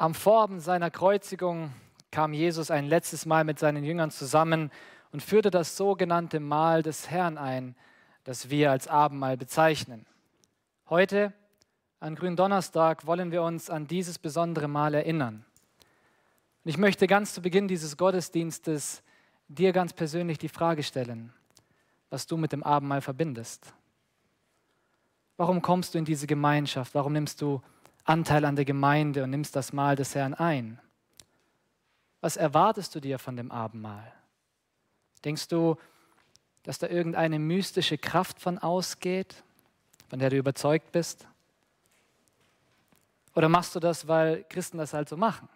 Am Vorabend seiner Kreuzigung kam Jesus ein letztes Mal mit seinen Jüngern zusammen und führte das sogenannte Mahl des Herrn ein, das wir als Abendmahl bezeichnen. Heute, an Gründonnerstag, wollen wir uns an dieses besondere Mahl erinnern. Und ich möchte ganz zu Beginn dieses Gottesdienstes dir ganz persönlich die Frage stellen, was du mit dem Abendmahl verbindest. Warum kommst du in diese Gemeinschaft? Warum nimmst du Anteil an der Gemeinde und nimmst das Mahl des Herrn ein? Was erwartest du dir von dem Abendmahl? Denkst du, dass da irgendeine mystische Kraft von ausgeht, von der du überzeugt bist? Oder machst du das, weil Christen das halt so machen?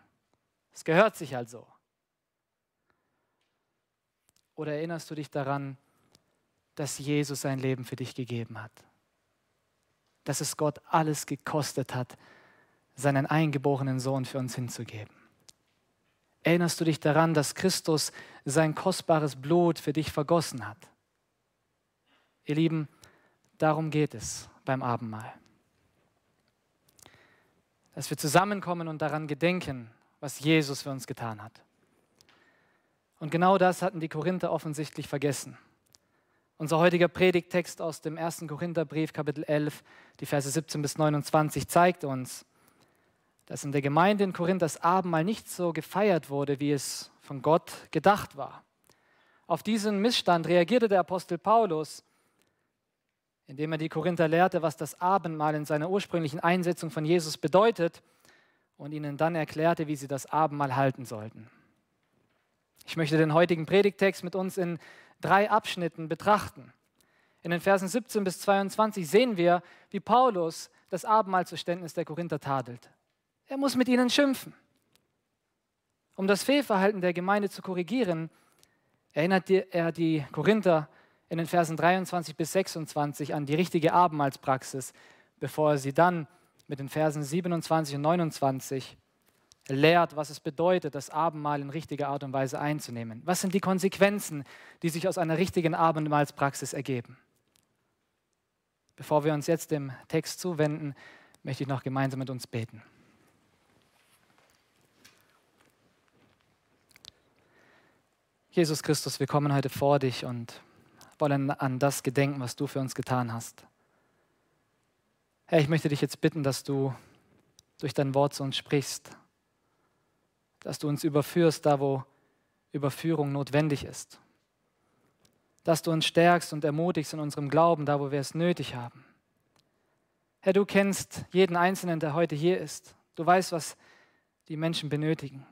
Es gehört sich halt so. Oder erinnerst du dich daran, dass Jesus sein Leben für dich gegeben hat? Dass es Gott alles gekostet hat, seinen eingeborenen Sohn für uns hinzugeben? Erinnerst du dich daran, dass Christus sein kostbares Blut für dich vergossen hat? Ihr Lieben, darum geht es beim Abendmahl. Dass wir zusammenkommen und daran gedenken, was Jesus für uns getan hat. Und genau das hatten die Korinther offensichtlich vergessen. Unser heutiger Predigttext aus dem 1. Korintherbrief, Kapitel 11, die Verse 17 bis 29, zeigt uns, dass in der Gemeinde in Korinth das Abendmahl nicht so gefeiert wurde, wie es von Gott gedacht war. Auf diesen Missstand reagierte der Apostel Paulus, indem er die Korinther lehrte, was das Abendmahl in seiner ursprünglichen Einsetzung von Jesus bedeutet und ihnen dann erklärte, wie sie das Abendmahl halten sollten. Ich möchte den heutigen Predigtext mit uns in drei Abschnitten betrachten. In den Versen 17 bis 22 sehen wir, wie Paulus das Abendmahlzuständnis der Korinther tadelt. Er muss mit ihnen schimpfen. Um das Fehlverhalten der Gemeinde zu korrigieren, erinnert er die Korinther in den Versen 23 bis 26 an die richtige Abendmahlspraxis, bevor er sie dann mit den Versen 27 und 29 lehrt, was es bedeutet, das Abendmahl in richtiger Art und Weise einzunehmen. Was sind die Konsequenzen, die sich aus einer richtigen Abendmahlspraxis ergeben? Bevor wir uns jetzt dem Text zuwenden, möchte ich noch gemeinsam mit uns beten. Jesus Christus, wir kommen heute vor dich und wollen an das gedenken, was du für uns getan hast. Herr, ich möchte dich jetzt bitten, dass du durch dein Wort zu uns sprichst, dass du uns überführst, da wo Überführung notwendig ist, dass du uns stärkst und ermutigst in unserem Glauben, da wo wir es nötig haben. Herr, du kennst jeden Einzelnen, der heute hier ist. Du weißt, was die Menschen benötigen.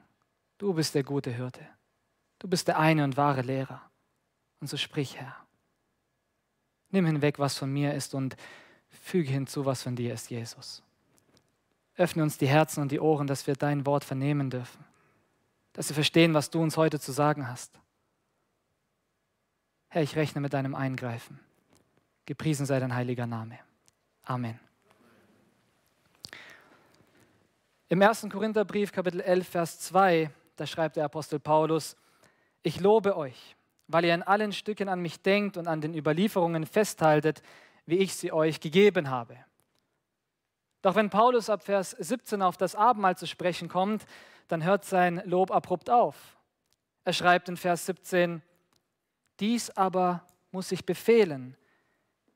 Du bist der gute Hirte. Du bist der eine und wahre Lehrer. Und so sprich, Herr. Nimm hinweg, was von mir ist und füge hinzu, was von dir ist, Jesus. Öffne uns die Herzen und die Ohren, dass wir dein Wort vernehmen dürfen. Dass wir verstehen, was du uns heute zu sagen hast. Herr, ich rechne mit deinem Eingreifen. Gepriesen sei dein heiliger Name. Amen. Im 1. Korintherbrief, Kapitel 11, Vers 2, da schreibt der Apostel Paulus, ich lobe euch, weil ihr in allen Stücken an mich denkt und an den Überlieferungen festhaltet, wie ich sie euch gegeben habe. Doch wenn Paulus ab Vers 17 auf das Abendmahl zu sprechen kommt, dann hört sein Lob abrupt auf. Er schreibt in Vers 17, dies aber muss ich befehlen.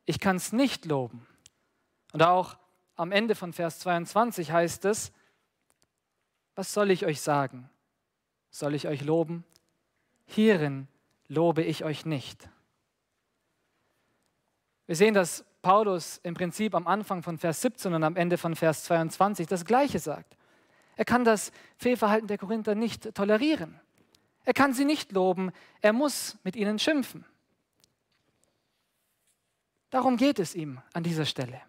Ich kann es nicht loben. Und auch am Ende von Vers 22 heißt es, was soll ich euch sagen? Soll ich euch loben? Hierin lobe ich euch nicht. Wir sehen, dass Paulus im Prinzip am Anfang von Vers 17 und am Ende von Vers 22 das Gleiche sagt. Er kann das Fehlverhalten der Korinther nicht tolerieren. Er kann sie nicht loben, er muss mit ihnen schimpfen. Darum geht es ihm an dieser Stelle.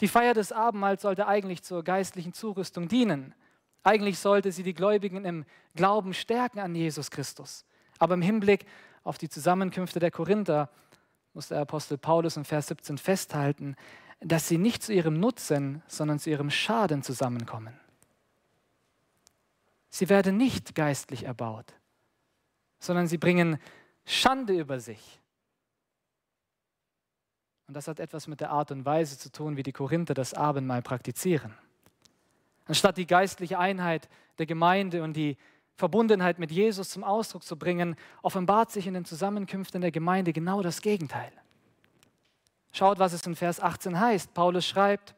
Die Feier des Abendmahls sollte eigentlich zur geistlichen Zurüstung dienen. Eigentlich sollte sie die Gläubigen im Glauben stärken an Jesus Christus. Aber im Hinblick auf die Zusammenkünfte der Korinther muss der Apostel Paulus in Vers 17 festhalten, dass sie nicht zu ihrem Nutzen, sondern zu ihrem Schaden zusammenkommen. Sie werden nicht geistlich erbaut, sondern sie bringen Schande über sich. Und das hat etwas mit der Art und Weise zu tun, wie die Korinther das Abendmahl praktizieren. Anstatt die geistliche Einheit der Gemeinde und die Verbundenheit mit Jesus zum Ausdruck zu bringen, offenbart sich in den Zusammenkünften der Gemeinde genau das Gegenteil. Schaut, was es in Vers 18 heißt. Paulus schreibt,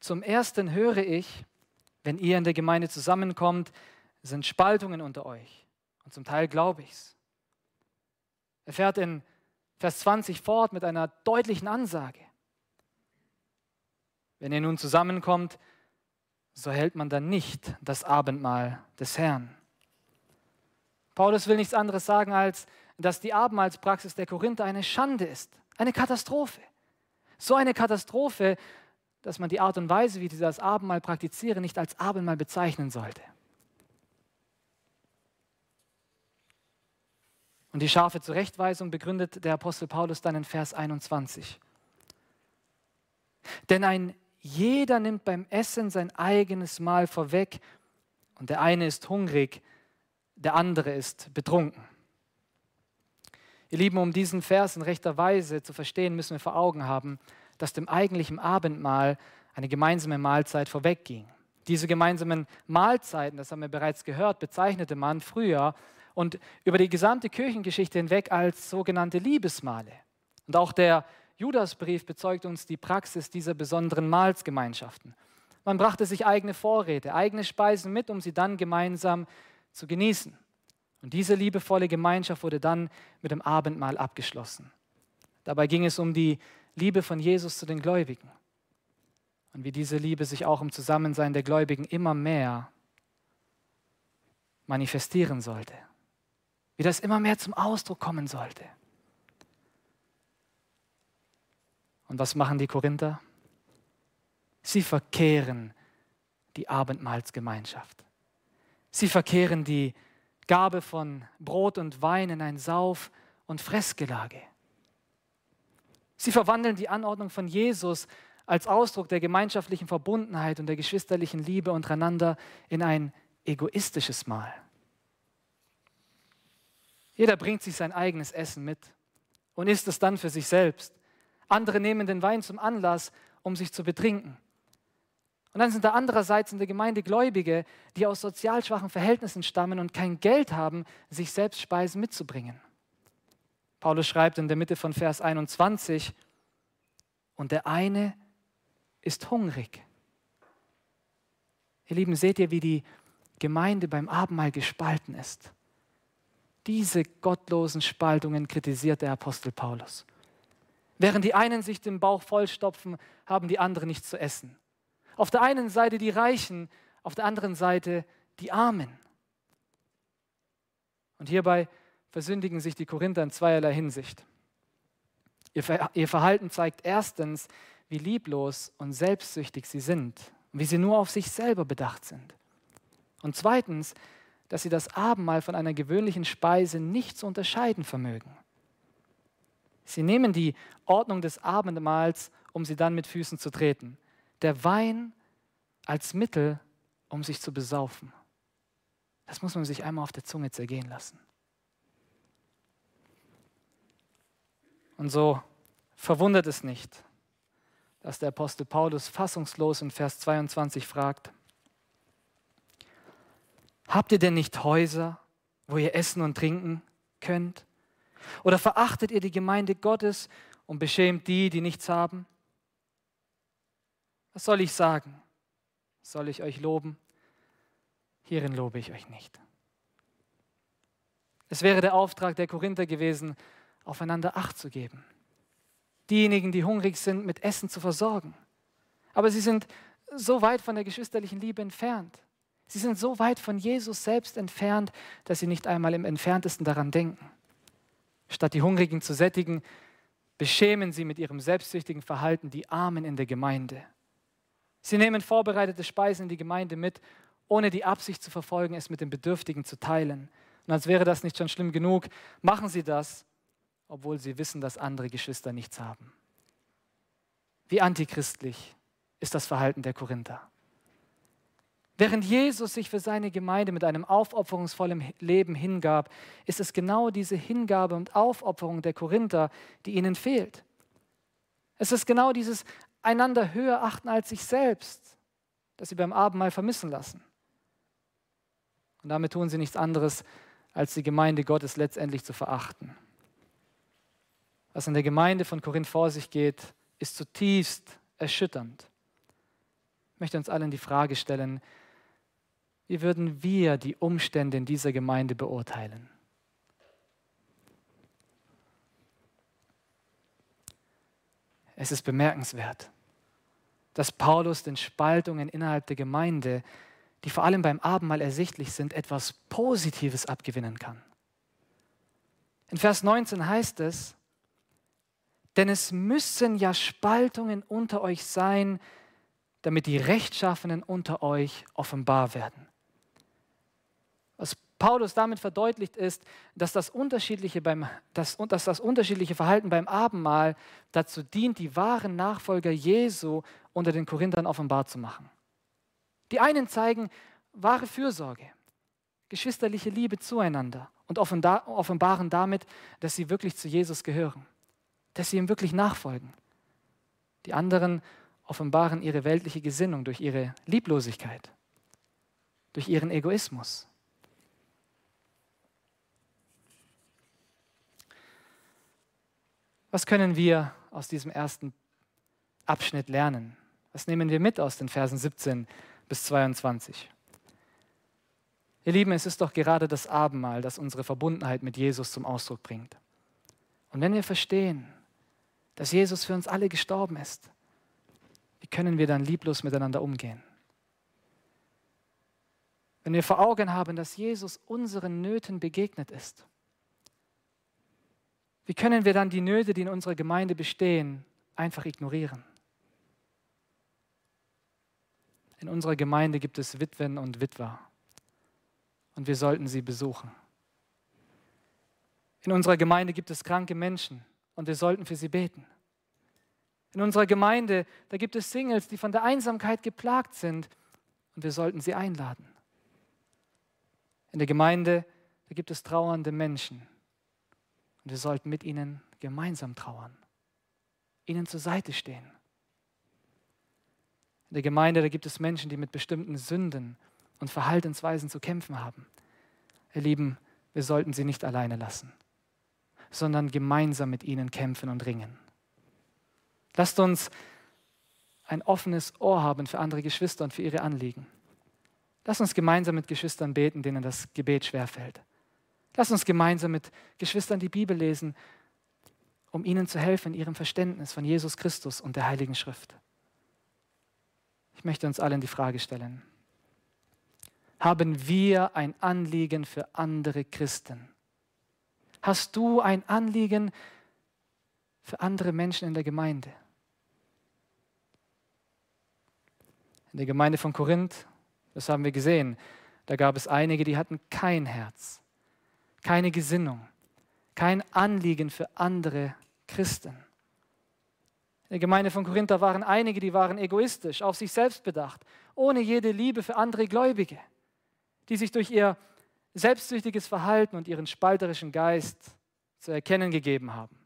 zum Ersten höre ich, wenn ihr in der Gemeinde zusammenkommt, sind Spaltungen unter euch. Und zum Teil glaube ich es. Er fährt in Vers 20 fort mit einer deutlichen Ansage. Wenn ihr nun zusammenkommt, so hält man dann nicht das Abendmahl des Herrn. Paulus will nichts anderes sagen, als dass die Abendmahlspraxis der Korinther eine Schande ist, eine Katastrophe. So eine Katastrophe, dass man die Art und Weise, wie sie das Abendmahl praktizieren, nicht als Abendmahl bezeichnen sollte. Und die scharfe Zurechtweisung begründet der Apostel Paulus dann in Vers 21. Denn ein jeder nimmt beim Essen sein eigenes Mahl vorweg und der eine ist hungrig, der andere ist betrunken. Ihr Lieben, um diesen Vers in rechter Weise zu verstehen, müssen wir vor Augen haben, dass dem eigentlichen Abendmahl eine gemeinsame Mahlzeit vorwegging. Diese gemeinsamen Mahlzeiten, das haben wir bereits gehört, bezeichnete man früher und über die gesamte Kirchengeschichte hinweg als sogenannte Liebesmale. Und auch der Judasbrief bezeugt uns die Praxis dieser besonderen Mahlsgemeinschaften. Man brachte sich eigene Vorräte, eigene Speisen mit, um sie dann gemeinsam zu genießen. Und diese liebevolle Gemeinschaft wurde dann mit dem Abendmahl abgeschlossen. Dabei ging es um die Liebe von Jesus zu den Gläubigen und wie diese Liebe sich auch im Zusammensein der Gläubigen immer mehr manifestieren sollte wie das immer mehr zum Ausdruck kommen sollte. Und was machen die Korinther? Sie verkehren die Abendmahlsgemeinschaft. Sie verkehren die Gabe von Brot und Wein in ein Sauf- und Fressgelage. Sie verwandeln die Anordnung von Jesus als Ausdruck der gemeinschaftlichen Verbundenheit und der geschwisterlichen Liebe untereinander in ein egoistisches Mahl. Jeder bringt sich sein eigenes Essen mit und isst es dann für sich selbst. Andere nehmen den Wein zum Anlass, um sich zu betrinken. Und dann sind da andererseits in der Gemeinde Gläubige, die aus sozial schwachen Verhältnissen stammen und kein Geld haben, sich selbst Speisen mitzubringen. Paulus schreibt in der Mitte von Vers 21, und der eine ist hungrig. Ihr Lieben, seht ihr, wie die Gemeinde beim Abendmahl gespalten ist? Diese gottlosen Spaltungen kritisiert der Apostel Paulus. Während die einen sich den Bauch vollstopfen, haben die anderen nichts zu essen. Auf der einen Seite die Reichen, auf der anderen Seite die Armen. Und hierbei versündigen sich die Korinther in zweierlei Hinsicht. Ihr Verhalten zeigt erstens, wie lieblos und selbstsüchtig sie sind und wie sie nur auf sich selber bedacht sind. Und zweitens, dass sie das Abendmahl von einer gewöhnlichen Speise nicht zu unterscheiden vermögen. Sie nehmen die Ordnung des Abendmahls, um sie dann mit Füßen zu treten. Der Wein als Mittel, um sich zu besaufen. Das muss man sich einmal auf der Zunge zergehen lassen. Und so verwundert es nicht, dass der Apostel Paulus fassungslos in Vers 22 fragt, Habt ihr denn nicht Häuser, wo ihr essen und trinken könnt? Oder verachtet ihr die Gemeinde Gottes und beschämt die, die nichts haben? Was soll ich sagen? Soll ich euch loben? Hierin lobe ich euch nicht. Es wäre der Auftrag der Korinther gewesen, aufeinander Acht zu geben. Diejenigen, die hungrig sind, mit Essen zu versorgen. Aber sie sind so weit von der geschwisterlichen Liebe entfernt. Sie sind so weit von Jesus selbst entfernt, dass sie nicht einmal im entferntesten daran denken. Statt die Hungrigen zu sättigen, beschämen sie mit ihrem selbstsüchtigen Verhalten die Armen in der Gemeinde. Sie nehmen vorbereitete Speisen in die Gemeinde mit, ohne die Absicht zu verfolgen, es mit den Bedürftigen zu teilen. Und als wäre das nicht schon schlimm genug, machen sie das, obwohl sie wissen, dass andere Geschwister nichts haben. Wie antichristlich ist das Verhalten der Korinther. Während Jesus sich für seine Gemeinde mit einem aufopferungsvollen Leben hingab, ist es genau diese Hingabe und Aufopferung der Korinther, die ihnen fehlt. Es ist genau dieses einander höher achten als sich selbst, das sie beim Abendmahl vermissen lassen. Und damit tun sie nichts anderes, als die Gemeinde Gottes letztendlich zu verachten. Was in der Gemeinde von Korinth vor sich geht, ist zutiefst erschütternd. Ich möchte uns allen die Frage stellen, wie würden wir die Umstände in dieser Gemeinde beurteilen? Es ist bemerkenswert, dass Paulus den Spaltungen innerhalb der Gemeinde, die vor allem beim Abendmahl ersichtlich sind, etwas Positives abgewinnen kann. In Vers 19 heißt es, denn es müssen ja Spaltungen unter euch sein, damit die Rechtschaffenen unter euch offenbar werden. Paulus damit verdeutlicht ist, dass das unterschiedliche, beim, dass, dass das unterschiedliche Verhalten beim Abendmahl dazu dient, die wahren Nachfolger Jesu unter den Korinthern offenbar zu machen. Die einen zeigen wahre Fürsorge, geschwisterliche Liebe zueinander und offenbaren damit, dass sie wirklich zu Jesus gehören, dass sie ihm wirklich nachfolgen. Die anderen offenbaren ihre weltliche Gesinnung durch ihre Lieblosigkeit, durch ihren Egoismus. Was können wir aus diesem ersten Abschnitt lernen? Was nehmen wir mit aus den Versen 17 bis 22? Ihr Lieben, es ist doch gerade das Abendmahl, das unsere Verbundenheit mit Jesus zum Ausdruck bringt. Und wenn wir verstehen, dass Jesus für uns alle gestorben ist, wie können wir dann lieblos miteinander umgehen? Wenn wir vor Augen haben, dass Jesus unseren Nöten begegnet ist, wie können wir dann die Nöte, die in unserer Gemeinde bestehen, einfach ignorieren? In unserer Gemeinde gibt es Witwen und Witwer und wir sollten sie besuchen. In unserer Gemeinde gibt es kranke Menschen und wir sollten für sie beten. In unserer Gemeinde, da gibt es Singles, die von der Einsamkeit geplagt sind und wir sollten sie einladen. In der Gemeinde, da gibt es trauernde Menschen und wir sollten mit ihnen gemeinsam trauern, ihnen zur Seite stehen. In der Gemeinde, da gibt es Menschen, die mit bestimmten Sünden und Verhaltensweisen zu kämpfen haben. Ihr Lieben, wir sollten sie nicht alleine lassen, sondern gemeinsam mit ihnen kämpfen und ringen. Lasst uns ein offenes Ohr haben für andere Geschwister und für ihre Anliegen. Lasst uns gemeinsam mit Geschwistern beten, denen das Gebet schwerfällt. Lass uns gemeinsam mit Geschwistern die Bibel lesen, um ihnen zu helfen in ihrem Verständnis von Jesus Christus und der Heiligen Schrift. Ich möchte uns allen die Frage stellen, haben wir ein Anliegen für andere Christen? Hast du ein Anliegen für andere Menschen in der Gemeinde? In der Gemeinde von Korinth, das haben wir gesehen, da gab es einige, die hatten kein Herz keine Gesinnung, kein Anliegen für andere Christen. In der Gemeinde von Korinther waren einige, die waren egoistisch, auf sich selbst bedacht, ohne jede Liebe für andere Gläubige, die sich durch ihr selbstsüchtiges Verhalten und ihren spalterischen Geist zu erkennen gegeben haben.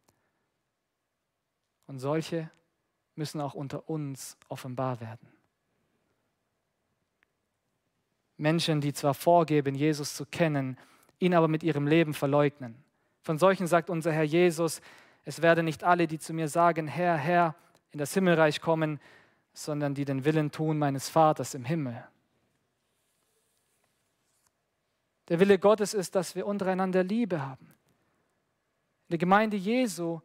Und solche müssen auch unter uns offenbar werden. Menschen, die zwar vorgeben, Jesus zu kennen, ihn aber mit ihrem Leben verleugnen. Von solchen sagt unser Herr Jesus, es werden nicht alle, die zu mir sagen, Herr, Herr, in das Himmelreich kommen, sondern die den Willen tun meines Vaters im Himmel. Der Wille Gottes ist, dass wir untereinander Liebe haben. In der Gemeinde Jesu, und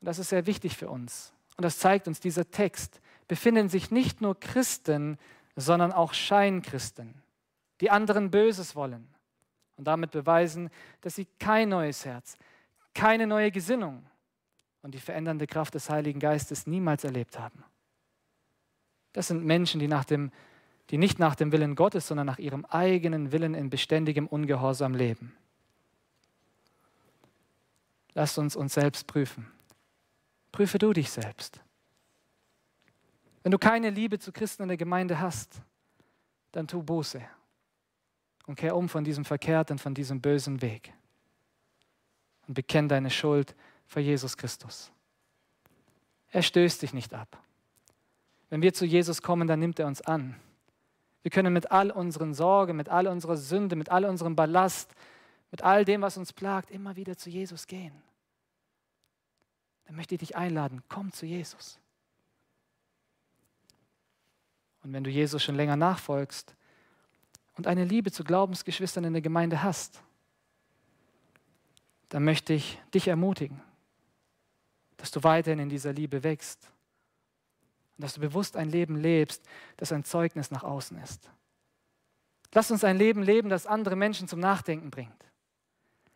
das ist sehr wichtig für uns, und das zeigt uns dieser Text, befinden sich nicht nur Christen, sondern auch Scheinchristen, die anderen Böses wollen, und damit beweisen, dass sie kein neues Herz, keine neue Gesinnung und die verändernde Kraft des Heiligen Geistes niemals erlebt haben. Das sind Menschen, die, nach dem, die nicht nach dem Willen Gottes, sondern nach ihrem eigenen Willen in beständigem Ungehorsam leben. Lasst uns uns selbst prüfen. Prüfe du dich selbst. Wenn du keine Liebe zu Christen in der Gemeinde hast, dann tu Buße und kehr um von diesem verkehrten, von diesem bösen Weg und bekenn deine Schuld vor Jesus Christus. Er stößt dich nicht ab. wenn wir zu Jesus kommen, dann nimmt er uns an. Wir können mit all unseren Sorgen, mit all unserer Sünde, mit all unserem Ballast, mit all dem, was uns plagt, immer wieder zu Jesus gehen. Dann möchte ich dich einladen, komm zu Jesus. Und wenn du Jesus schon länger nachfolgst und eine Liebe zu Glaubensgeschwistern in der Gemeinde hast, dann möchte ich dich ermutigen, dass du weiterhin in dieser Liebe wächst und dass du bewusst ein Leben lebst, das ein Zeugnis nach außen ist. Lass uns ein Leben leben, das andere Menschen zum Nachdenken bringt.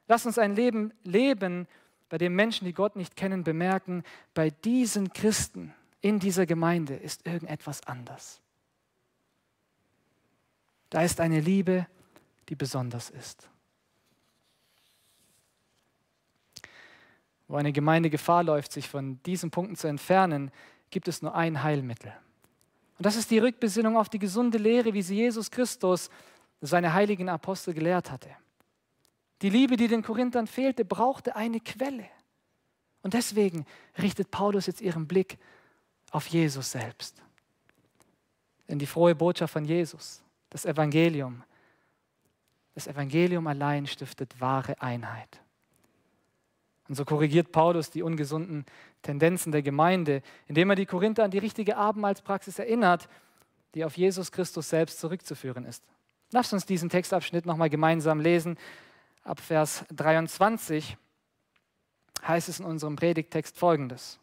Lass uns ein Leben leben, bei dem Menschen, die Gott nicht kennen, bemerken, bei diesen Christen in dieser Gemeinde ist irgendetwas anders. Da ist eine Liebe, die besonders ist. Wo eine Gemeinde Gefahr läuft, sich von diesen Punkten zu entfernen, gibt es nur ein Heilmittel. Und das ist die Rückbesinnung auf die gesunde Lehre, wie sie Jesus Christus, seine heiligen Apostel, gelehrt hatte. Die Liebe, die den Korinthern fehlte, brauchte eine Quelle. Und deswegen richtet Paulus jetzt ihren Blick auf Jesus selbst. Denn die frohe Botschaft von Jesus, das Evangelium, das Evangelium allein stiftet wahre Einheit. Und so korrigiert Paulus die ungesunden Tendenzen der Gemeinde, indem er die Korinther an die richtige Abendmahlspraxis erinnert, die auf Jesus Christus selbst zurückzuführen ist. Lasst uns diesen Textabschnitt nochmal gemeinsam lesen. Ab Vers 23 heißt es in unserem Predigtext folgendes.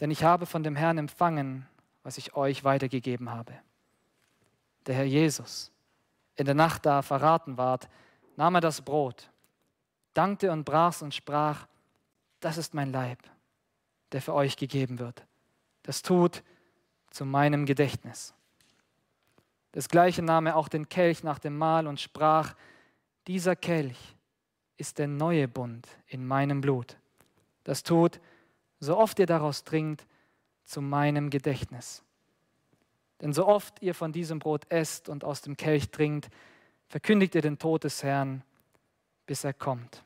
Denn ich habe von dem Herrn empfangen, was ich euch weitergegeben habe. Der Herr Jesus, in der Nacht, da verraten ward, nahm er das Brot dankte und brach's und sprach, das ist mein Leib, der für euch gegeben wird. Das tut zu meinem Gedächtnis. Das gleiche nahm er auch den Kelch nach dem Mahl und sprach, dieser Kelch ist der neue Bund in meinem Blut. Das tut, so oft ihr daraus trinkt, zu meinem Gedächtnis. Denn so oft ihr von diesem Brot esst und aus dem Kelch trinkt, verkündigt ihr den Tod des Herrn, bis er kommt.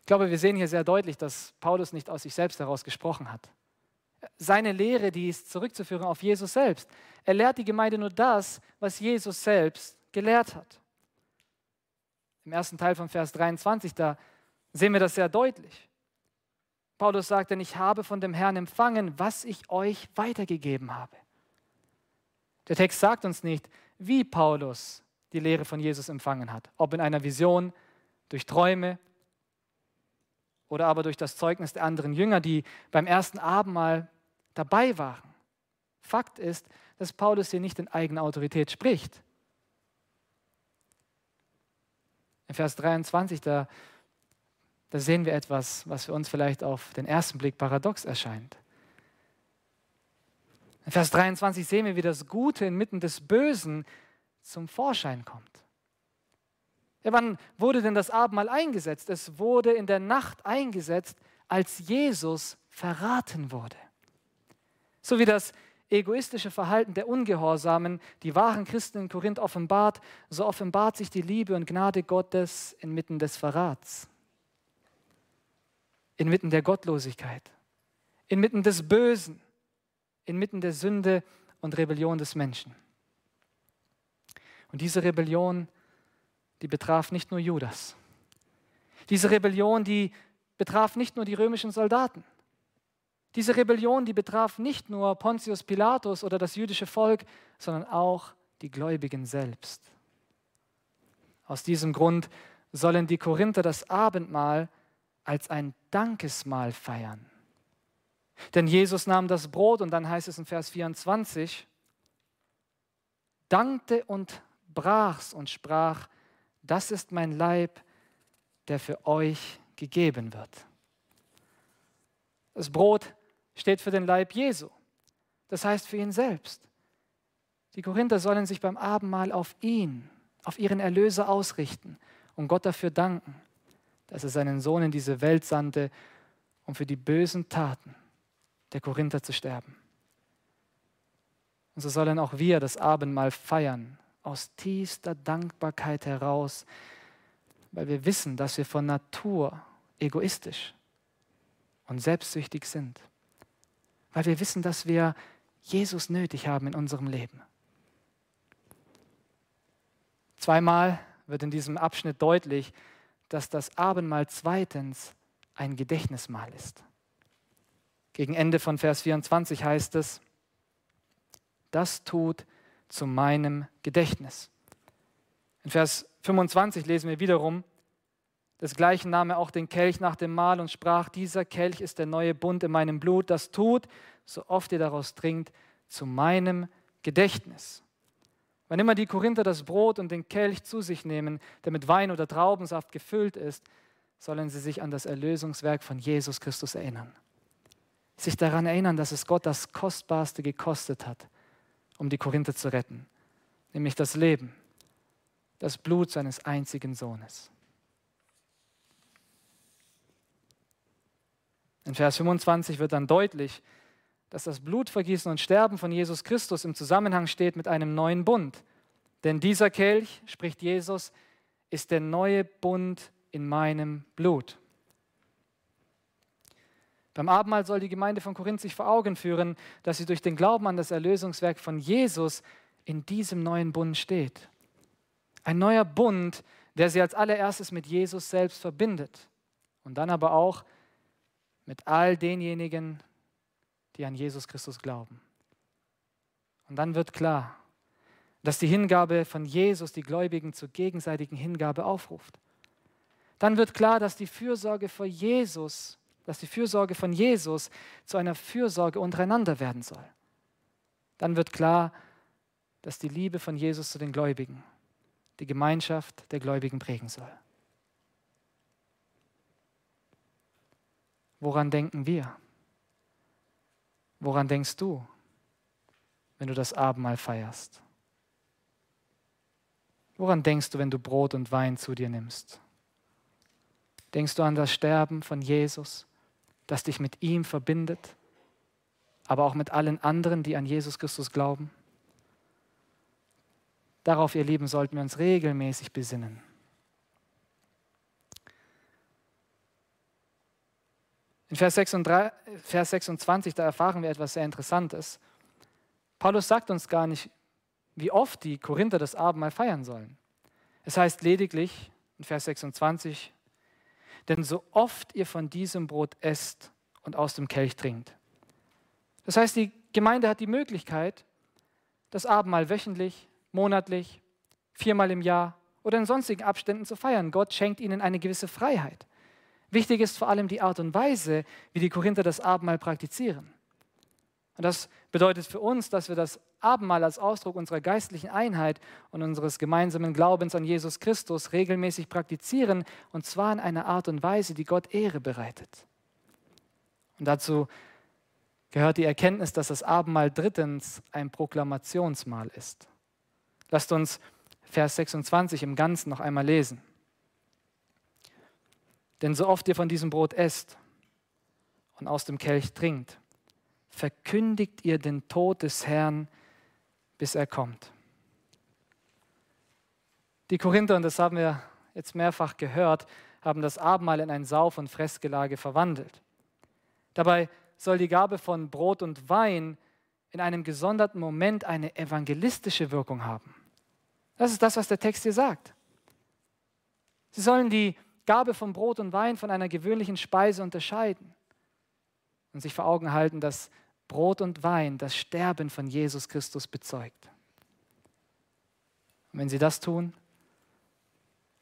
Ich glaube, wir sehen hier sehr deutlich, dass Paulus nicht aus sich selbst heraus gesprochen hat. Seine Lehre, die ist zurückzuführen auf Jesus selbst. Er lehrt die Gemeinde nur das, was Jesus selbst gelehrt hat. Im ersten Teil von Vers 23, da sehen wir das sehr deutlich. Paulus sagt, denn ich habe von dem Herrn empfangen, was ich euch weitergegeben habe. Der Text sagt uns nicht, wie Paulus die Lehre von Jesus empfangen hat. Ob in einer Vision, durch Träume oder aber durch das Zeugnis der anderen Jünger, die beim ersten Abendmahl dabei waren. Fakt ist, dass Paulus hier nicht in eigener Autorität spricht. In Vers 23, da, da sehen wir etwas, was für uns vielleicht auf den ersten Blick paradox erscheint. In Vers 23 sehen wir, wie das Gute inmitten des Bösen zum Vorschein kommt. Ja, wann wurde denn das Abendmahl eingesetzt? Es wurde in der Nacht eingesetzt, als Jesus verraten wurde. So wie das egoistische Verhalten der Ungehorsamen die wahren Christen in Korinth offenbart, so offenbart sich die Liebe und Gnade Gottes inmitten des Verrats, inmitten der Gottlosigkeit, inmitten des Bösen, inmitten der Sünde und Rebellion des Menschen. Und diese Rebellion, die betraf nicht nur Judas. Diese Rebellion, die betraf nicht nur die römischen Soldaten. Diese Rebellion, die betraf nicht nur Pontius Pilatus oder das jüdische Volk, sondern auch die Gläubigen selbst. Aus diesem Grund sollen die Korinther das Abendmahl als ein Dankesmahl feiern. Denn Jesus nahm das Brot und dann heißt es in Vers 24, dankte und brach's und sprach, das ist mein Leib, der für euch gegeben wird. Das Brot steht für den Leib Jesu, das heißt für ihn selbst. Die Korinther sollen sich beim Abendmahl auf ihn, auf ihren Erlöser ausrichten und Gott dafür danken, dass er seinen Sohn in diese Welt sandte, um für die bösen Taten der Korinther zu sterben. Und so sollen auch wir das Abendmahl feiern aus tiefster Dankbarkeit heraus, weil wir wissen, dass wir von Natur egoistisch und selbstsüchtig sind. weil wir wissen, dass wir Jesus nötig haben in unserem Leben. Zweimal wird in diesem Abschnitt deutlich, dass das Abendmahl zweitens ein Gedächtnismahl ist. Gegen Ende von Vers 24 heißt es, das tut zu meinem Gedächtnis. In Vers 25 lesen wir wiederum, desgleichen nahm er auch den Kelch nach dem Mahl und sprach, dieser Kelch ist der neue Bund in meinem Blut, das tut, so oft ihr daraus trinkt, zu meinem Gedächtnis. Wann immer die Korinther das Brot und den Kelch zu sich nehmen, der mit Wein oder Traubensaft gefüllt ist, sollen sie sich an das Erlösungswerk von Jesus Christus erinnern. Sich daran erinnern, dass es Gott das Kostbarste gekostet hat, um die Korinther zu retten, nämlich das Leben, das Blut seines einzigen Sohnes. In Vers 25 wird dann deutlich, dass das Blutvergießen und Sterben von Jesus Christus im Zusammenhang steht mit einem neuen Bund. Denn dieser Kelch, spricht Jesus, ist der neue Bund in meinem Blut. Beim Abendmahl soll die Gemeinde von Korinth sich vor Augen führen, dass sie durch den Glauben an das Erlösungswerk von Jesus in diesem neuen Bund steht. Ein neuer Bund, der sie als allererstes mit Jesus selbst verbindet und dann aber auch mit all denjenigen, die an Jesus Christus glauben. Und dann wird klar, dass die Hingabe von Jesus die Gläubigen zur gegenseitigen Hingabe aufruft. Dann wird klar, dass die Fürsorge vor Jesus, dass die Fürsorge von Jesus zu einer Fürsorge untereinander werden soll. Dann wird klar, dass die Liebe von Jesus zu den Gläubigen die Gemeinschaft der Gläubigen prägen soll. Woran denken wir? Woran denkst du, wenn du das Abendmahl feierst? Woran denkst du, wenn du Brot und Wein zu dir nimmst? Denkst du an das Sterben von Jesus, das dich mit ihm verbindet, aber auch mit allen anderen, die an Jesus Christus glauben? Darauf, ihr Lieben, sollten wir uns regelmäßig besinnen. In Vers 26, da erfahren wir etwas sehr Interessantes. Paulus sagt uns gar nicht, wie oft die Korinther das Abendmahl feiern sollen. Es heißt lediglich in Vers 26, denn so oft ihr von diesem Brot esst und aus dem Kelch trinkt. Das heißt, die Gemeinde hat die Möglichkeit, das Abendmahl wöchentlich, monatlich, viermal im Jahr oder in sonstigen Abständen zu feiern. Gott schenkt ihnen eine gewisse Freiheit. Wichtig ist vor allem die Art und Weise, wie die Korinther das Abendmahl praktizieren. Und das bedeutet für uns, dass wir das Abendmahl als Ausdruck unserer geistlichen Einheit und unseres gemeinsamen Glaubens an Jesus Christus regelmäßig praktizieren, und zwar in einer Art und Weise, die Gott Ehre bereitet. Und dazu gehört die Erkenntnis, dass das Abendmahl drittens ein Proklamationsmahl ist. Lasst uns Vers 26 im Ganzen noch einmal lesen. Denn so oft ihr von diesem Brot esst und aus dem Kelch trinkt, verkündigt ihr den Tod des Herrn, bis er kommt. Die Korinther, und das haben wir jetzt mehrfach gehört, haben das Abendmahl in ein Sauf- und Fressgelage verwandelt. Dabei soll die Gabe von Brot und Wein in einem gesonderten Moment eine evangelistische Wirkung haben. Das ist das, was der Text hier sagt. Sie sollen die Gabe von Brot und Wein von einer gewöhnlichen Speise unterscheiden und sich vor Augen halten, dass Brot und Wein das Sterben von Jesus Christus bezeugt. Und wenn sie das tun,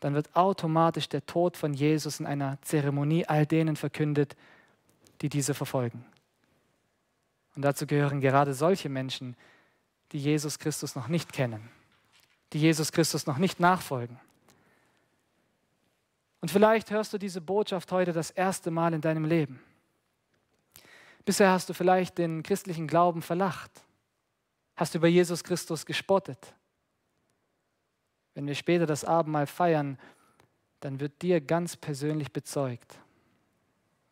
dann wird automatisch der Tod von Jesus in einer Zeremonie all denen verkündet, die diese verfolgen. Und dazu gehören gerade solche Menschen, die Jesus Christus noch nicht kennen, die Jesus Christus noch nicht nachfolgen. Und vielleicht hörst du diese Botschaft heute das erste Mal in deinem Leben. Bisher hast du vielleicht den christlichen Glauben verlacht, hast über Jesus Christus gespottet. Wenn wir später das Abendmahl feiern, dann wird dir ganz persönlich bezeugt,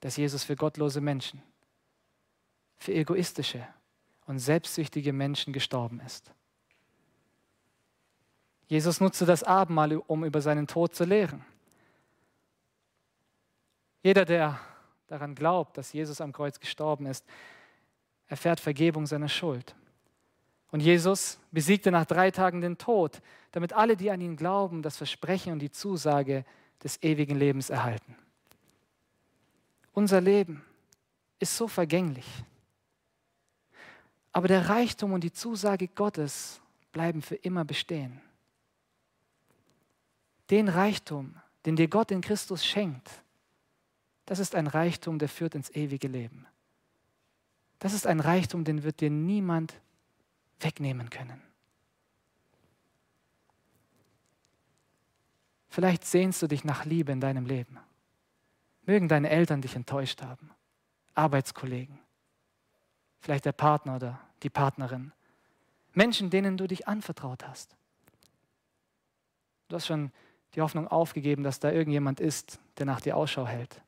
dass Jesus für gottlose Menschen, für egoistische und selbstsüchtige Menschen gestorben ist. Jesus nutzte das Abendmahl, um über seinen Tod zu lehren. Jeder, der daran glaubt, dass Jesus am Kreuz gestorben ist, erfährt Vergebung seiner Schuld. Und Jesus besiegte nach drei Tagen den Tod, damit alle, die an ihn glauben, das Versprechen und die Zusage des ewigen Lebens erhalten. Unser Leben ist so vergänglich. Aber der Reichtum und die Zusage Gottes bleiben für immer bestehen. Den Reichtum, den dir Gott in Christus schenkt, das ist ein Reichtum, der führt ins ewige Leben. Das ist ein Reichtum, den wird dir niemand wegnehmen können. Vielleicht sehnst du dich nach Liebe in deinem Leben. Mögen deine Eltern dich enttäuscht haben, Arbeitskollegen, vielleicht der Partner oder die Partnerin, Menschen, denen du dich anvertraut hast. Du hast schon die Hoffnung aufgegeben, dass da irgendjemand ist, der nach dir Ausschau hält.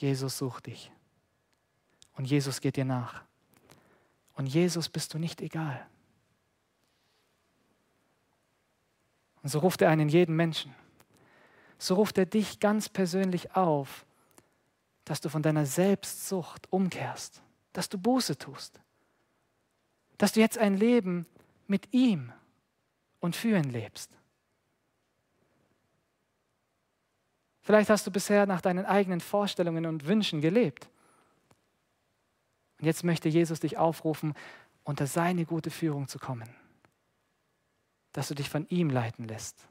Jesus sucht dich. Und Jesus geht dir nach. Und Jesus bist du nicht egal. Und so ruft er einen jeden Menschen. So ruft er dich ganz persönlich auf, dass du von deiner Selbstsucht umkehrst, dass du Buße tust, dass du jetzt ein Leben mit ihm und für ihn lebst. Vielleicht hast du bisher nach deinen eigenen Vorstellungen und Wünschen gelebt. Und jetzt möchte Jesus dich aufrufen, unter seine gute Führung zu kommen, dass du dich von ihm leiten lässt.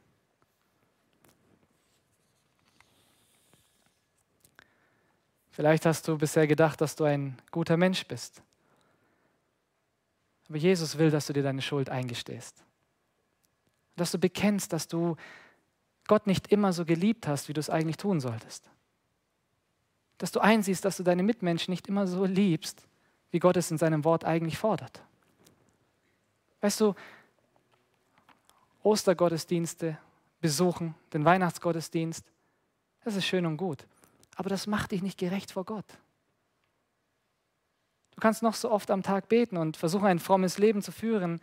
Vielleicht hast du bisher gedacht, dass du ein guter Mensch bist. Aber Jesus will, dass du dir deine Schuld eingestehst. Dass du bekennst, dass du Gott nicht immer so geliebt hast, wie du es eigentlich tun solltest. Dass du einsiehst, dass du deine Mitmenschen nicht immer so liebst, wie Gott es in seinem Wort eigentlich fordert. Weißt du, Ostergottesdienste besuchen, den Weihnachtsgottesdienst, das ist schön und gut, aber das macht dich nicht gerecht vor Gott. Du kannst noch so oft am Tag beten und versuchen, ein frommes Leben zu führen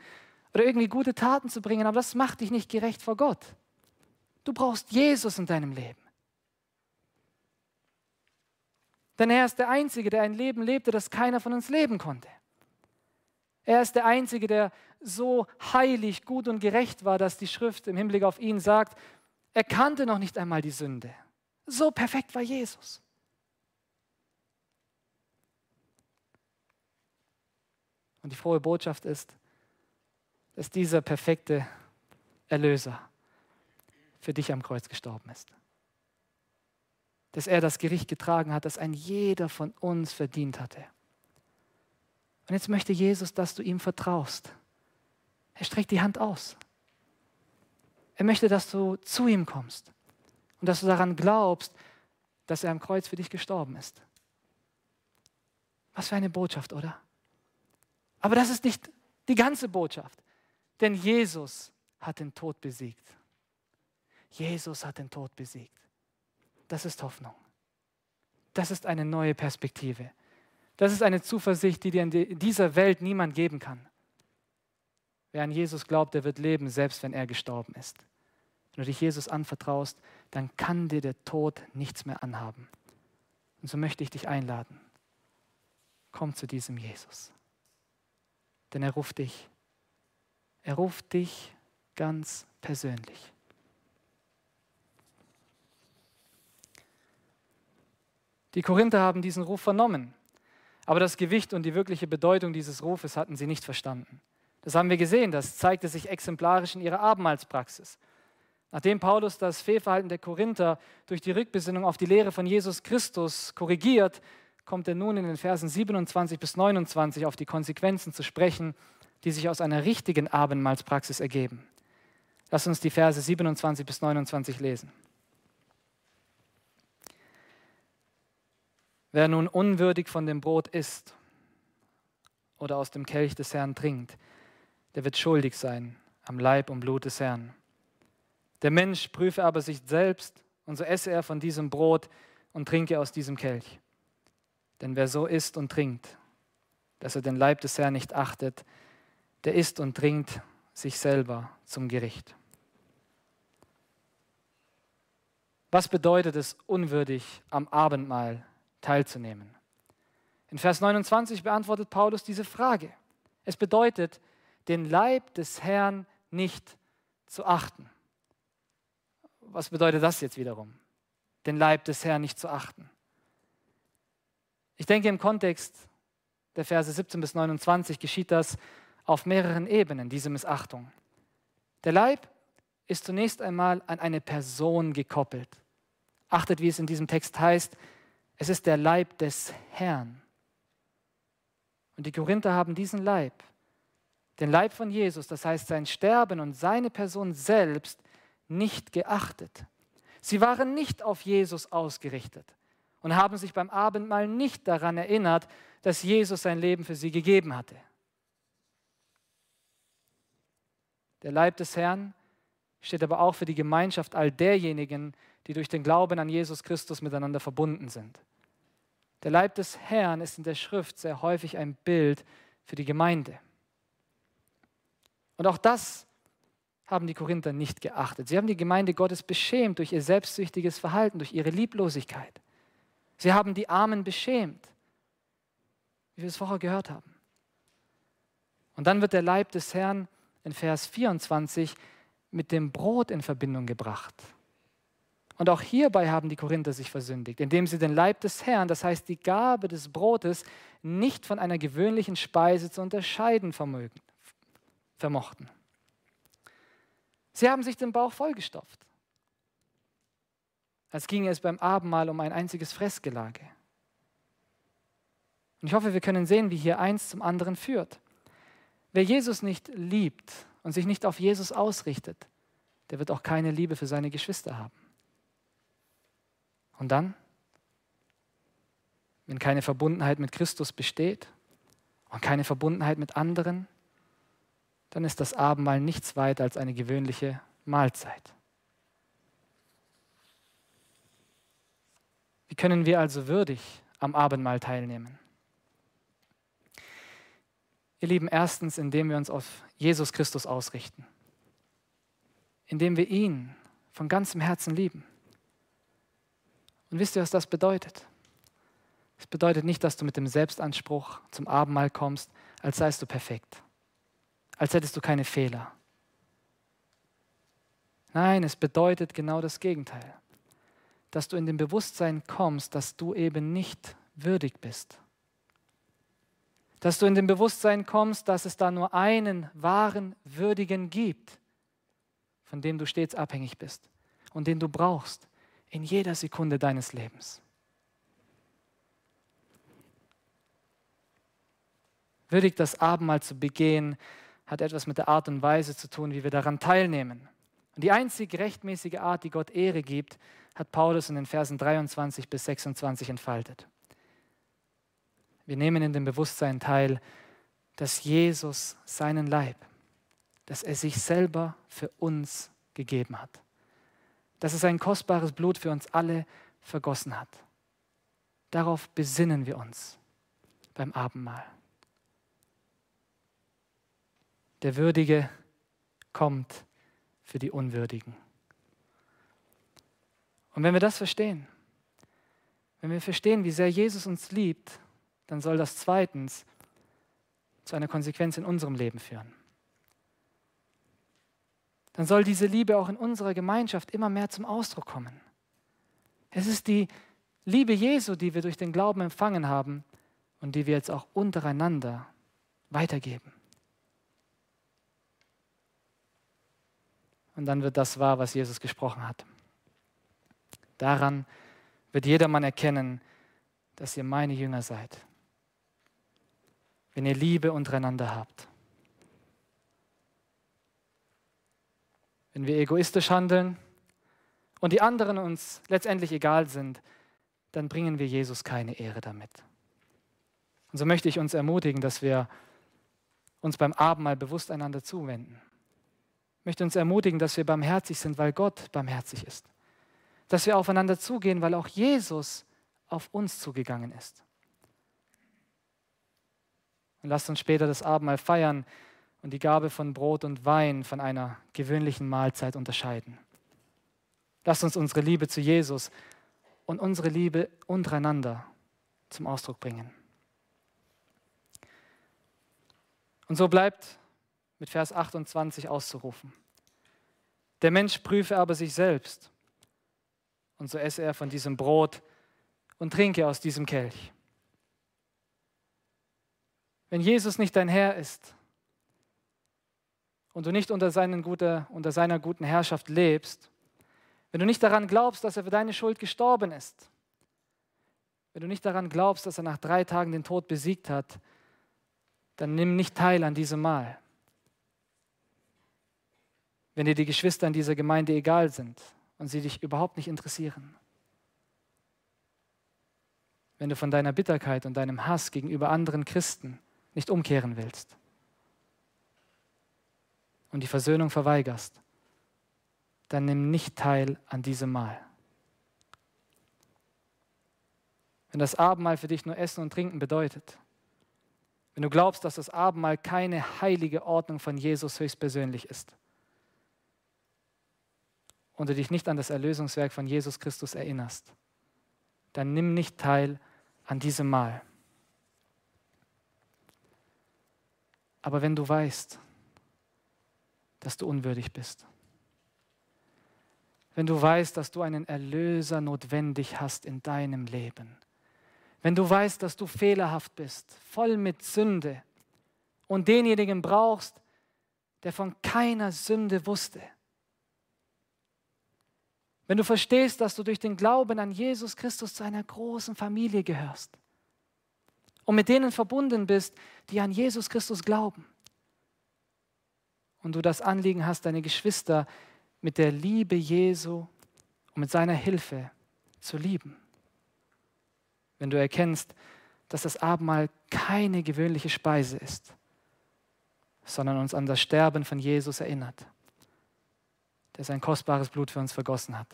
oder irgendwie gute Taten zu bringen, aber das macht dich nicht gerecht vor Gott. Du brauchst Jesus in deinem Leben. Denn er ist der Einzige, der ein Leben lebte, das keiner von uns leben konnte. Er ist der Einzige, der so heilig, gut und gerecht war, dass die Schrift im Hinblick auf ihn sagt, er kannte noch nicht einmal die Sünde. So perfekt war Jesus. Und die frohe Botschaft ist, dass dieser perfekte Erlöser für dich am Kreuz gestorben ist dass er das Gericht getragen hat, das ein jeder von uns verdient hatte. Und jetzt möchte Jesus, dass du ihm vertraust. Er streckt die Hand aus. Er möchte, dass du zu ihm kommst und dass du daran glaubst, dass er am Kreuz für dich gestorben ist. Was für eine Botschaft, oder? Aber das ist nicht die ganze Botschaft, denn Jesus hat den Tod besiegt. Jesus hat den Tod besiegt das ist Hoffnung. Das ist eine neue Perspektive. Das ist eine Zuversicht, die dir in dieser Welt niemand geben kann. Wer an Jesus glaubt, der wird leben, selbst wenn er gestorben ist. Wenn du dich Jesus anvertraust, dann kann dir der Tod nichts mehr anhaben. Und so möchte ich dich einladen. Komm zu diesem Jesus. Denn er ruft dich. Er ruft dich ganz persönlich. Die Korinther haben diesen Ruf vernommen, aber das Gewicht und die wirkliche Bedeutung dieses Rufes hatten sie nicht verstanden. Das haben wir gesehen, das zeigte sich exemplarisch in ihrer Abendmahlspraxis. Nachdem Paulus das Fehlverhalten der Korinther durch die Rückbesinnung auf die Lehre von Jesus Christus korrigiert, kommt er nun in den Versen 27 bis 29 auf die Konsequenzen zu sprechen, die sich aus einer richtigen Abendmahlspraxis ergeben. Lass uns die Verse 27 bis 29 lesen. Wer nun unwürdig von dem Brot isst oder aus dem Kelch des Herrn trinkt, der wird schuldig sein am Leib und Blut des Herrn. Der Mensch prüfe aber sich selbst, und so esse er von diesem Brot und trinke aus diesem Kelch. Denn wer so isst und trinkt, dass er den Leib des Herrn nicht achtet, der isst und trinkt sich selber zum Gericht. Was bedeutet es unwürdig am Abendmahl teilzunehmen. In Vers 29 beantwortet Paulus diese Frage. Es bedeutet, den Leib des Herrn nicht zu achten. Was bedeutet das jetzt wiederum? Den Leib des Herrn nicht zu achten. Ich denke, im Kontext der Verse 17 bis 29 geschieht das auf mehreren Ebenen, diese Missachtung. Der Leib ist zunächst einmal an eine Person gekoppelt. Achtet, wie es in diesem Text heißt, es ist der Leib des Herrn. Und die Korinther haben diesen Leib, den Leib von Jesus, das heißt sein Sterben und seine Person selbst, nicht geachtet. Sie waren nicht auf Jesus ausgerichtet und haben sich beim Abendmahl nicht daran erinnert, dass Jesus sein Leben für sie gegeben hatte. Der Leib des Herrn steht aber auch für die Gemeinschaft all derjenigen, die durch den Glauben an Jesus Christus miteinander verbunden sind. Der Leib des Herrn ist in der Schrift sehr häufig ein Bild für die Gemeinde. Und auch das haben die Korinther nicht geachtet. Sie haben die Gemeinde Gottes beschämt durch ihr selbstsüchtiges Verhalten, durch ihre Lieblosigkeit. Sie haben die Armen beschämt, wie wir es vorher gehört haben. Und dann wird der Leib des Herrn in Vers 24 mit dem Brot in Verbindung gebracht. Und auch hierbei haben die Korinther sich versündigt, indem sie den Leib des Herrn, das heißt die Gabe des Brotes, nicht von einer gewöhnlichen Speise zu unterscheiden vermögen, vermochten. Sie haben sich den Bauch vollgestopft, als ginge es beim Abendmahl um ein einziges Fressgelage. Und ich hoffe, wir können sehen, wie hier eins zum anderen führt. Wer Jesus nicht liebt und sich nicht auf Jesus ausrichtet, der wird auch keine Liebe für seine Geschwister haben. Und dann, wenn keine Verbundenheit mit Christus besteht und keine Verbundenheit mit anderen, dann ist das Abendmahl nichts weiter als eine gewöhnliche Mahlzeit. Wie können wir also würdig am Abendmahl teilnehmen? Ihr Lieben, erstens, indem wir uns auf Jesus Christus ausrichten, indem wir ihn von ganzem Herzen lieben. Und wisst ihr, was das bedeutet? Es bedeutet nicht, dass du mit dem Selbstanspruch zum Abendmahl kommst, als seist du perfekt, als hättest du keine Fehler. Nein, es bedeutet genau das Gegenteil, dass du in dem Bewusstsein kommst, dass du eben nicht würdig bist. Dass du in dem Bewusstsein kommst, dass es da nur einen wahren Würdigen gibt, von dem du stets abhängig bist und den du brauchst, in jeder Sekunde deines Lebens. Würdig das Abendmahl zu begehen, hat etwas mit der Art und Weise zu tun, wie wir daran teilnehmen. Und die einzig rechtmäßige Art, die Gott Ehre gibt, hat Paulus in den Versen 23 bis 26 entfaltet. Wir nehmen in dem Bewusstsein teil, dass Jesus seinen Leib, dass er sich selber für uns gegeben hat dass er sein kostbares Blut für uns alle vergossen hat. Darauf besinnen wir uns beim Abendmahl. Der Würdige kommt für die Unwürdigen. Und wenn wir das verstehen, wenn wir verstehen, wie sehr Jesus uns liebt, dann soll das zweitens zu einer Konsequenz in unserem Leben führen dann soll diese Liebe auch in unserer Gemeinschaft immer mehr zum Ausdruck kommen. Es ist die Liebe Jesu, die wir durch den Glauben empfangen haben und die wir jetzt auch untereinander weitergeben. Und dann wird das wahr, was Jesus gesprochen hat. Daran wird jedermann erkennen, dass ihr meine Jünger seid, wenn ihr Liebe untereinander habt. wenn wir egoistisch handeln und die anderen uns letztendlich egal sind, dann bringen wir Jesus keine Ehre damit. Und so möchte ich uns ermutigen, dass wir uns beim Abendmahl bewusst einander zuwenden. Ich möchte uns ermutigen, dass wir barmherzig sind, weil Gott barmherzig ist. Dass wir aufeinander zugehen, weil auch Jesus auf uns zugegangen ist. Und lasst uns später das Abendmahl feiern und die Gabe von Brot und Wein von einer gewöhnlichen Mahlzeit unterscheiden. Lasst uns unsere Liebe zu Jesus und unsere Liebe untereinander zum Ausdruck bringen. Und so bleibt mit Vers 28 auszurufen. Der Mensch prüfe aber sich selbst, und so esse er von diesem Brot und trinke aus diesem Kelch. Wenn Jesus nicht dein Herr ist und du nicht unter, gute, unter seiner guten Herrschaft lebst, wenn du nicht daran glaubst, dass er für deine Schuld gestorben ist, wenn du nicht daran glaubst, dass er nach drei Tagen den Tod besiegt hat, dann nimm nicht teil an diesem Mahl. Wenn dir die Geschwister in dieser Gemeinde egal sind und sie dich überhaupt nicht interessieren. Wenn du von deiner Bitterkeit und deinem Hass gegenüber anderen Christen nicht umkehren willst und die Versöhnung verweigerst, dann nimm nicht teil an diesem Mahl. Wenn das Abendmahl für dich nur Essen und Trinken bedeutet, wenn du glaubst, dass das Abendmahl keine heilige Ordnung von Jesus höchstpersönlich ist und du dich nicht an das Erlösungswerk von Jesus Christus erinnerst, dann nimm nicht teil an diesem Mahl. Aber wenn du weißt, dass du unwürdig bist, wenn du weißt, dass du einen Erlöser notwendig hast in deinem Leben, wenn du weißt, dass du fehlerhaft bist, voll mit Sünde und denjenigen brauchst, der von keiner Sünde wusste. Wenn du verstehst, dass du durch den Glauben an Jesus Christus zu einer großen Familie gehörst und mit denen verbunden bist, die an Jesus Christus glauben. Und du das Anliegen hast, deine Geschwister mit der Liebe Jesu und mit seiner Hilfe zu lieben wenn du erkennst, dass das Abendmahl keine gewöhnliche Speise ist, sondern uns an das Sterben von Jesus erinnert, der sein kostbares Blut für uns vergossen hat,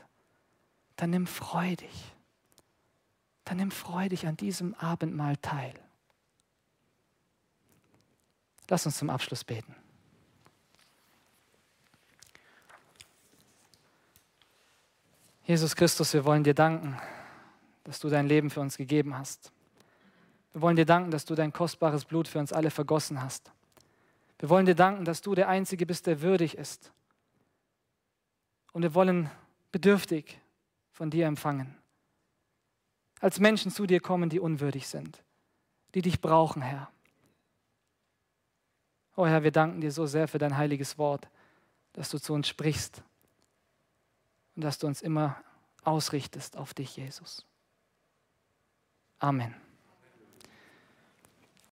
dann nimm freudig, dann nimm freudig an diesem Abendmahl teil. Lass uns zum Abschluss beten. Jesus Christus, wir wollen dir danken dass du dein Leben für uns gegeben hast. Wir wollen dir danken, dass du dein kostbares Blut für uns alle vergossen hast. Wir wollen dir danken, dass du der Einzige bist, der würdig ist. Und wir wollen bedürftig von dir empfangen. Als Menschen zu dir kommen, die unwürdig sind, die dich brauchen, Herr. Oh Herr, wir danken dir so sehr für dein heiliges Wort, dass du zu uns sprichst und dass du uns immer ausrichtest auf dich, Jesus. Amen.